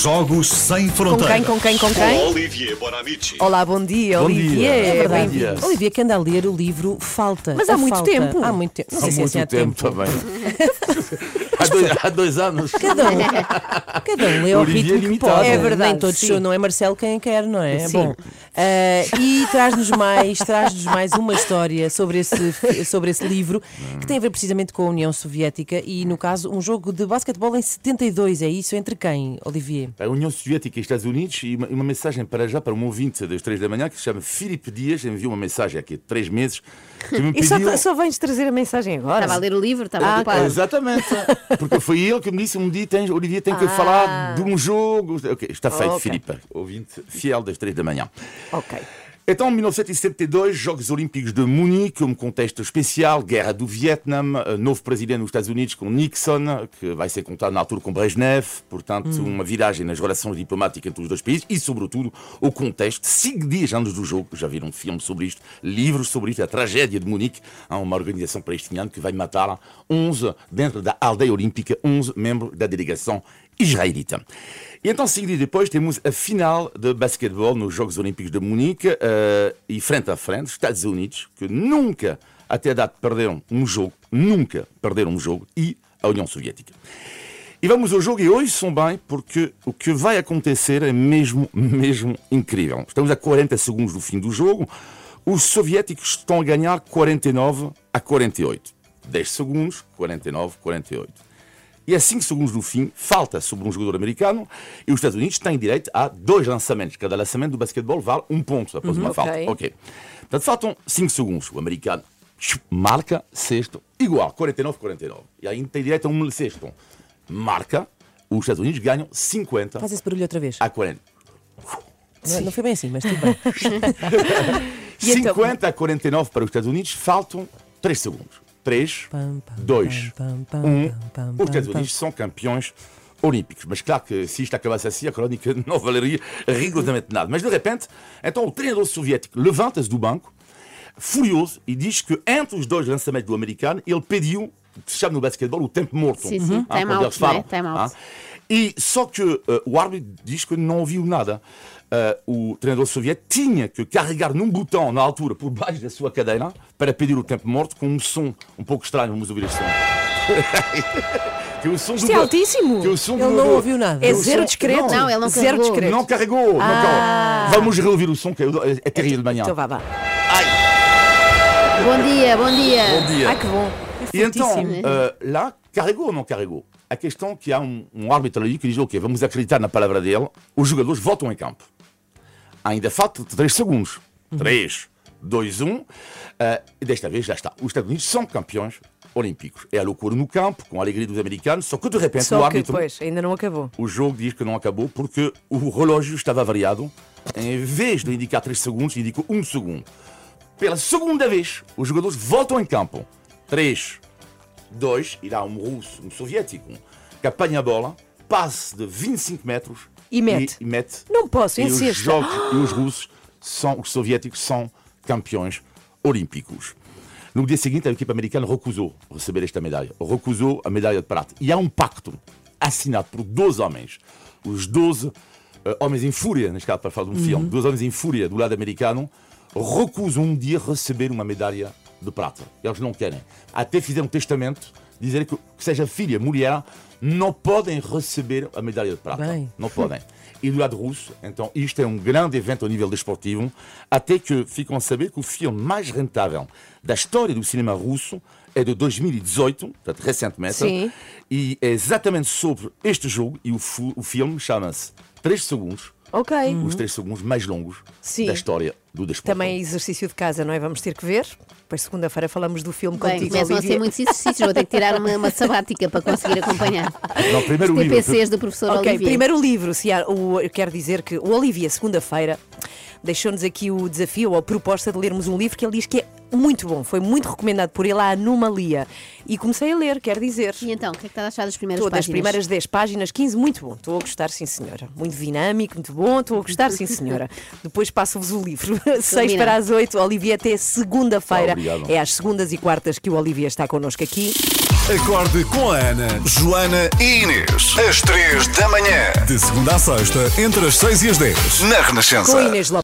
Jogos Sem Com Fronteiras. quem, com quem, com quem? Olivier Bonamici. Olá, bom dia, Bom Olivier. dia. É verdade. Dia. Olivia, que anda a ler o livro Falta. Mas há A muito Falta. tempo. Há muito tempo. Não sei Há se é assim há tempo tempo. também. há, dois, há dois anos. Cada um, cada um lê ao Olivier ritmo que limitado. pode. É verdade, Nem todos sim. não é Marcelo quem quer, não é? Sim. Bom, eh, e traz-nos mais, traz-nos mais uma história sobre esse, sobre esse livro que tem a ver precisamente com a União Soviética e, no caso, um jogo de basquetebol em 72. É isso? Entre quem, Olivier? A União Soviética e Estados Unidos e uma, uma mensagem para já para um ouvinte das três da manhã que se chama Filipe Dias, enviou uma mensagem aqui há três meses que me E só, pediu... só vens trazer a mensagem agora? Estava a ler o livro, estava Ah, ocupado. Exatamente, porque foi ele que me disse um dia, tens, Olivier tem que falar de um jogo. Ok, está feito, Ok. Filipe, ouvinte fiel das três da manhã. Ok. Então, em 1972, Jogos Olímpicos de Munique, um contexto especial, guerra do Vietnã, eh, novo presidente dos Estados Unidos com Nixon, que vai ser contado na altura com Brezhnev, portanto, uma viragem nas relações diplomáticas entre os dois países e, sobretudo, o contexto, cinco dias antes do jogo, já viram um filme sobre isto, livros sobre isto, a tragédia de Munique, há uma organização palestiniana que vai matar. 11, dentro da aldeia olímpica, 11 membros da delegação israelita. E então, cinco dias depois, temos a final de basquetebol nos Jogos Olímpicos de Munique eh, e frente a frente, Estados Unidos, que nunca, até a data, perderam um jogo, nunca perderam um jogo, e a União Soviética. E vamos ao jogo e hoje são bem, porque o que vai acontecer é mesmo, mesmo incrível. Estamos a 40 segundos do fim do jogo, os soviéticos estão a ganhar 49 a 48. 10 segundos, 49, 48. E a 5 segundos do fim, falta sobre um jogador americano e os Estados Unidos têm direito a dois lançamentos. Cada lançamento do basquetebol vale um ponto após uma falta. ok. Ok. Portanto, faltam 5 segundos. O americano marca sexto, igual, 49-49. E aí tem direito a um sexto. Marca, os Estados Unidos ganham 50 Faz esse barulho outra vez. a 40. Não, não foi bem assim, mas tudo bem. E então- 50 a 49 para os Estados Unidos, faltam 3 segundos. 3, Pam, pam, 2, pam, pam, 1. pam, pam, Os Estados pam, Unidos são campeões olímpicos. Mas claro que se isto acabasse assim, a crónica não valeria rigorosamente nada. Mas de repente, então o treinador soviético levanta-se do banco, furioso, e diz que entre os dois lançamentos do americano, ele pediu, que se chama no basquetebol, o tempo morto. Sim, sim, Ah, time quando out, eles né? Time out. Ah. E só que eh, o árbitro diz que não ouviu nada. Eh, o treinador soviético tinha que carregar num botão na altura por baixo da sua cadeira para pedir o tempo morto com um som um pouco estranho. Vamos ouvir este som. que o som Isto do é altíssimo. que o som Ele do- não ouviu nada. É zero som- discreto. Não, ele não Zero carregou. discreto. Não carregou. não carregou. Vamos reouvir o som que é, é terrível de manhã. Então vá, vá. Bom dia, bom dia. Bom dia. Ai, que bom. E então, euh, lá, carregou ou não carregou? A questão é que há um, um árbitro ali que diz: Ok, vamos acreditar na palavra dele, os jogadores voltam em campo. Ainda falta 3 segundos. 3, 2, 1. e desta vez já está. Os Estados Unidos são campeões olímpicos. É a loucura no campo, com a alegria dos americanos, só que de repente o Só que árbitro. depois, ainda não acabou. O jogo diz que não acabou porque o relógio estava variado. Em vez de indicar 3 segundos, indicou 1 segundo. Pela segunda vez, os jogadores voltam em campo. 3, 2, e lá um russo, um soviético, que apanha a bola, passe de 25 metros E mete. E, e mete. Não posso, e os, jogos, e os russos, são, os soviéticos, são campeões olímpicos. No dia seguinte, a equipe americana recusou receber esta medalha. Recusou a medalha de prata. E há um pacto assinado por 12 homens. Os 12 eh, homens em fúria, neste caso, para falar de um Uhum. filme, 12 homens em fúria do lado americano, recusam um dia receber uma medalha de prata. Eles não querem. Até fizeram um testamento dizer que, que seja filha, mulher, não podem receber a medalha de prata. Bem. Não podem. E do lado russo, então, isto é um grande evento ao nível desportivo, até que ficam a saber que o filme mais rentável da história do cinema russo é de 2018, portanto, recentemente, Sim. e é exatamente sobre este jogo, e o, o filme chama-se 3 segundos, Ok. os 3 segundos mais longos Sim. da história do desporto. Também é exercício de casa, não é? Vamos ter que ver. Depois, segunda-feira, falamos do filme Bem, contigo, começam a ser muitos exercícios, vou ter que tirar uma, uma sabática para conseguir acompanhar. Não, primeiro Os o livro. TPCs do professor Ok, Olivier. primeiro livro. Se há, o, eu quero dizer que o Olivia, segunda-feira, deixou-nos aqui o desafio ou a proposta de lermos um livro que ele diz que é muito bom. Foi muito recomendado por ele, A Anomalia. E comecei a ler, quer dizer. E então, o que é que está a achar das primeiras Todas as páginas? primeiras 10 páginas, 15, muito bom. Estou a gostar, sim, senhora. Muito dinâmico, muito bom. Estou a gostar, sim, senhora. Depois passo-vos o livro. 6 para as 8, Olivia, até segunda-feira. É às segundas e quartas que o Olivia está connosco aqui. Acorde com a Ana, Joana e Inês. Às 3 da manhã. de segunda a sexta, entre as 6 e as 10. Na Renascença. Com Inês Lopes.